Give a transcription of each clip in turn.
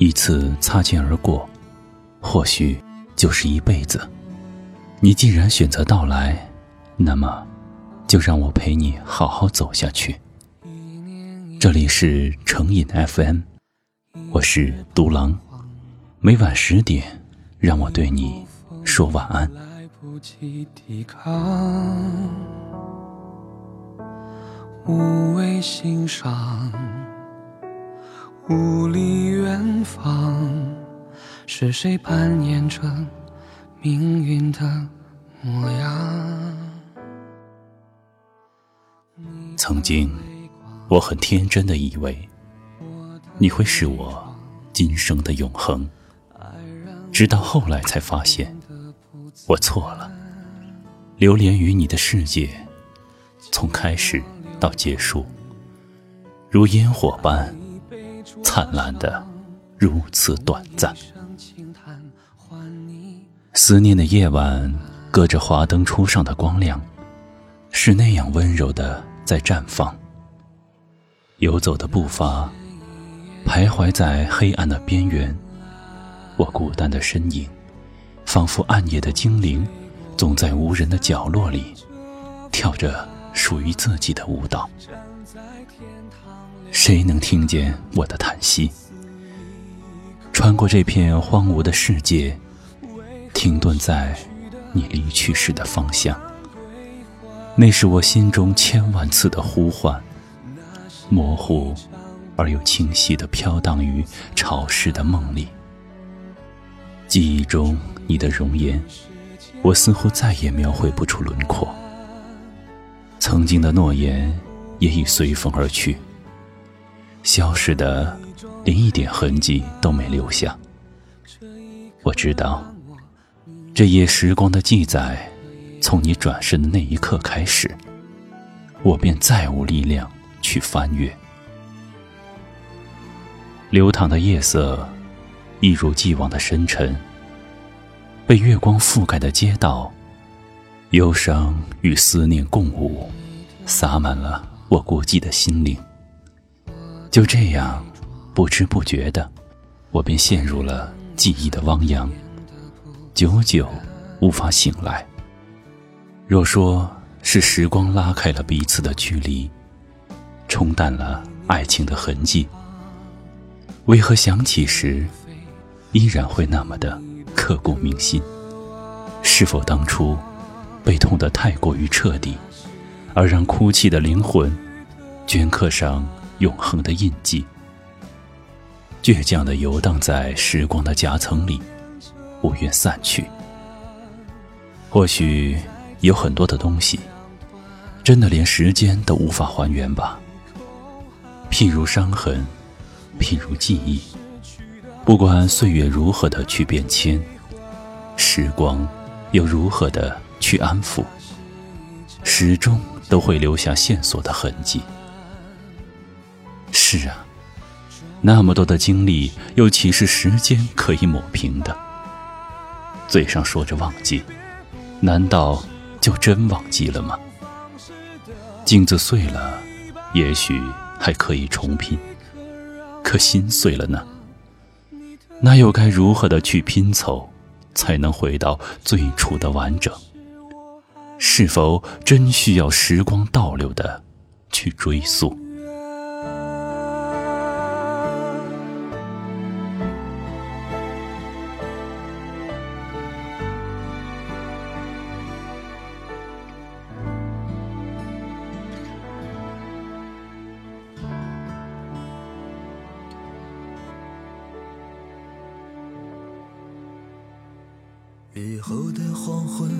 一次擦肩而过，或许就是一辈子。你既然选择到来，那么就让我陪你好好走下去。这里是成瘾 FM，我是独狼，每晚十点，让我对你说晚安。无谓欣赏，雾里远方，是谁扮演着命运的模样？曾经，我很天真的以为你会是我今生的永恒，直到后来才发现我错了。流连于你的世界，从开始。到结束，如烟火般灿烂的，如此短暂。思念的夜晚，隔着华灯初上的光亮，是那样温柔的在绽放。游走的步伐，徘徊在黑暗的边缘。我孤单的身影，仿佛暗夜的精灵，总在无人的角落里跳着。属于自己的舞蹈，谁能听见我的叹息？穿过这片荒芜的世界，停顿在你离去时的方向。那是我心中千万次的呼唤，模糊而又清晰的飘荡于潮湿的梦里。记忆中你的容颜，我似乎再也描绘不出轮廓。曾经的诺言也已随风而去，消失的连一点痕迹都没留下。我知道，这页时光的记载，从你转身的那一刻开始，我便再无力量去翻阅。流淌的夜色，一如既往的深沉。被月光覆盖的街道。忧伤与思念共舞，洒满了我孤寂的心灵。就这样，不知不觉的，我便陷入了记忆的汪洋，久久无法醒来。若说是时光拉开了彼此的距离，冲淡了爱情的痕迹，为何想起时，依然会那么的刻骨铭心？是否当初？被痛得太过于彻底，而让哭泣的灵魂镌刻上永恒的印记，倔强地游荡在时光的夹层里，不愿散去。或许有很多的东西，真的连时间都无法还原吧。譬如伤痕，譬如记忆，不管岁月如何的去变迁，时光又如何的。去安抚，始终都会留下线索的痕迹。是啊，那么多的经历，又岂是时间可以抹平的？嘴上说着忘记，难道就真忘记了吗？镜子碎了，也许还可以重拼，可心碎了呢？那又该如何的去拼凑，才能回到最初的完整？是否真需要时光倒流的去追溯？以后的黄昏。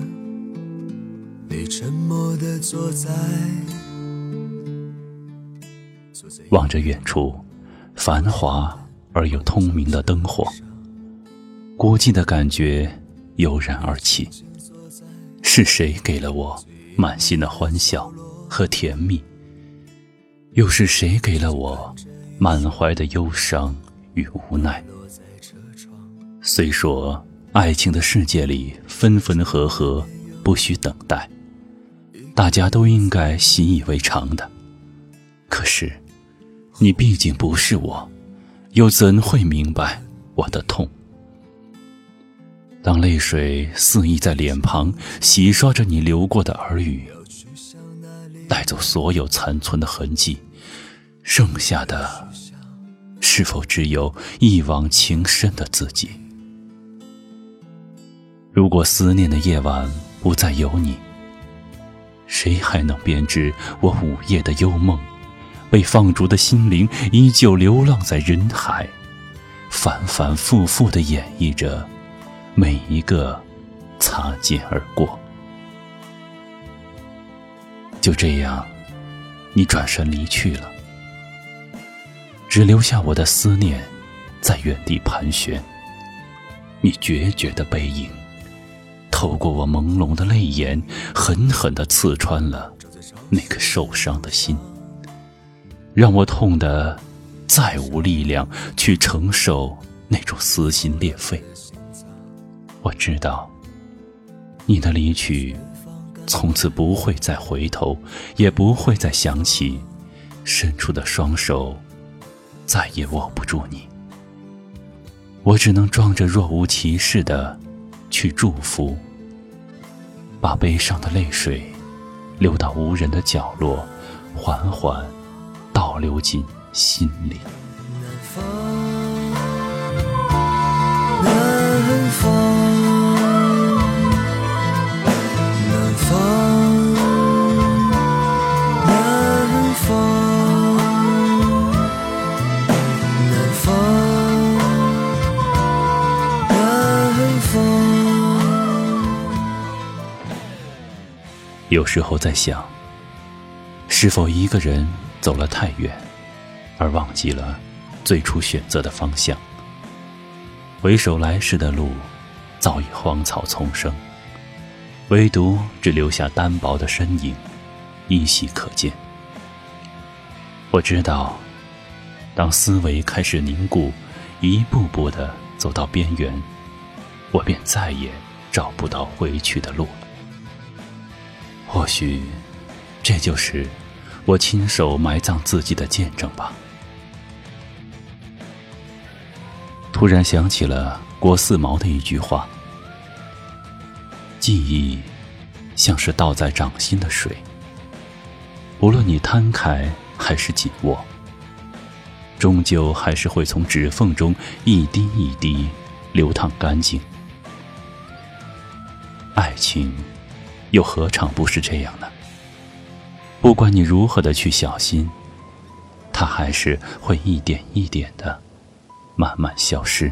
你沉默的坐在望着远处繁华而又通明的灯火，孤寂的感觉油然而起。是谁给了我满心的欢笑和甜蜜？又是谁给了我满怀的忧伤与无奈？虽说爱情的世界里分分合合，不需等待。大家都应该习以为常的，可是，你毕竟不是我，又怎会明白我的痛。当泪水肆意在脸庞洗刷着你流过的耳语，带走所有残存的痕迹，剩下的，是否只有一往情深的自己？如果思念的夜晚不再有你，谁还能编织我午夜的幽梦？被放逐的心灵依旧流浪在人海，反反复复的演绎着每一个擦肩而过。就这样，你转身离去了，只留下我的思念在原地盘旋。你决绝的背影，透过我朦胧的泪眼，狠狠的刺穿了那颗受伤的心。让我痛得再无力量去承受那种撕心裂肺。我知道，你的离去，从此不会再回头，也不会再想起，伸出的双手再也握不住你。我只能装着若无其事的去祝福，把悲伤的泪水流到无人的角落，缓缓。倒流进心里。有时候在想，是否一个人？走了太远，而忘记了最初选择的方向。回首来时的路，早已荒草丛生，唯独只留下单薄的身影，依稀可见。我知道，当思维开始凝固，一步步的走到边缘，我便再也找不到回去的路了。或许，这就是。我亲手埋葬自己的见证吧。突然想起了郭四毛的一句话：“记忆像是倒在掌心的水，无论你摊开还是紧握，终究还是会从指缝中一滴一滴流淌干净。爱情又何尝不是这样呢？”不管你如何的去小心，它还是会一点一点的慢慢消失。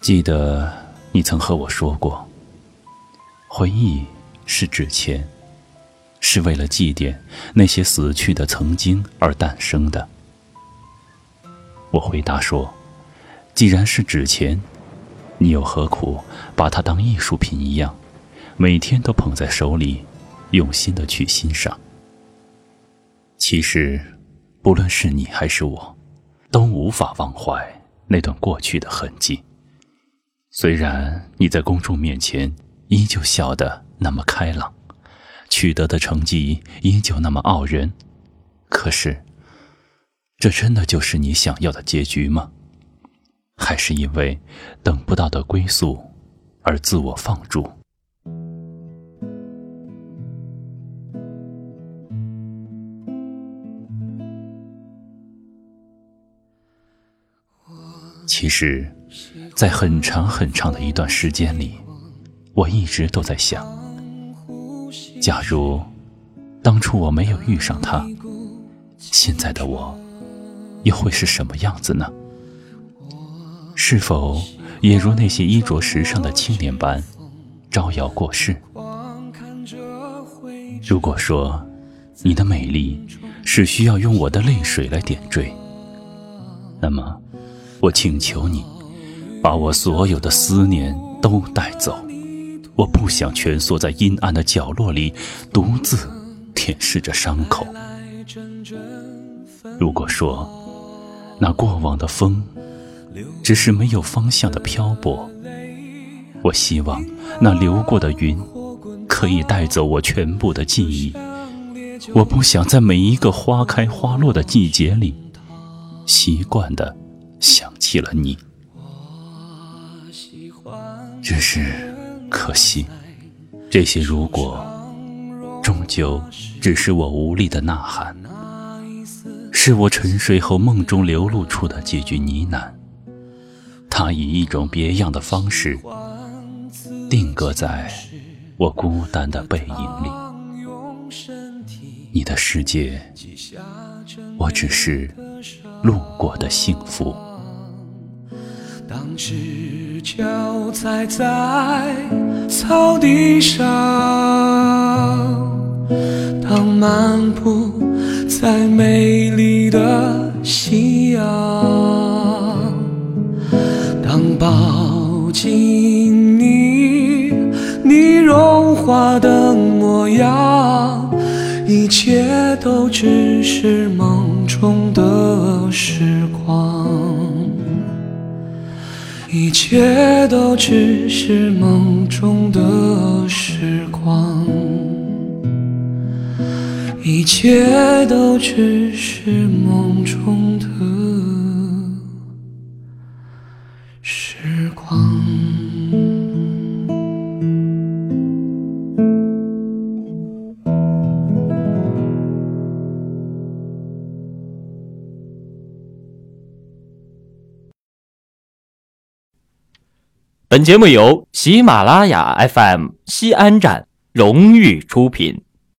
记得你曾和我说过，回忆是纸钱，是为了祭奠那些死去的曾经而诞生的。我回答说，既然是纸钱，你又何苦把它当艺术品一样？每天都捧在手里，用心的去欣赏。其实，不论是你还是我，都无法忘怀那段过去的痕迹。虽然你在公众面前依旧笑得那么开朗，取得的成绩依旧那么傲人，可是，这真的就是你想要的结局吗？还是因为等不到的归宿而自我放逐？其实，在很长很长的一段时间里，我一直都在想：假如当初我没有遇上他，现在的我又会是什么样子呢？是否也如那些衣着时尚的青年般招摇过市？如果说你的美丽是需要用我的泪水来点缀，那么。我请求你，把我所有的思念都带走。我不想蜷缩在阴暗的角落里，独自舔舐着伤口。如果说那过往的风只是没有方向的漂泊，我希望那流过的云可以带走我全部的记忆。我不想在每一个花开花落的季节里。习惯的想起了你。只是可惜，这些如果，终究只是我无力的呐喊，是我沉睡后梦中流露出的几句呢喃。它以一种别样的方式，定格在我孤单的背影里。你的世界，我只是路过的幸福。当赤脚踩在草地上，当漫步在美丽的模样，一切都只是梦中的时光。一切都只是梦中的时光，一切都只是梦中的时光。本节目由喜马拉雅 FM 西安站荣誉出品。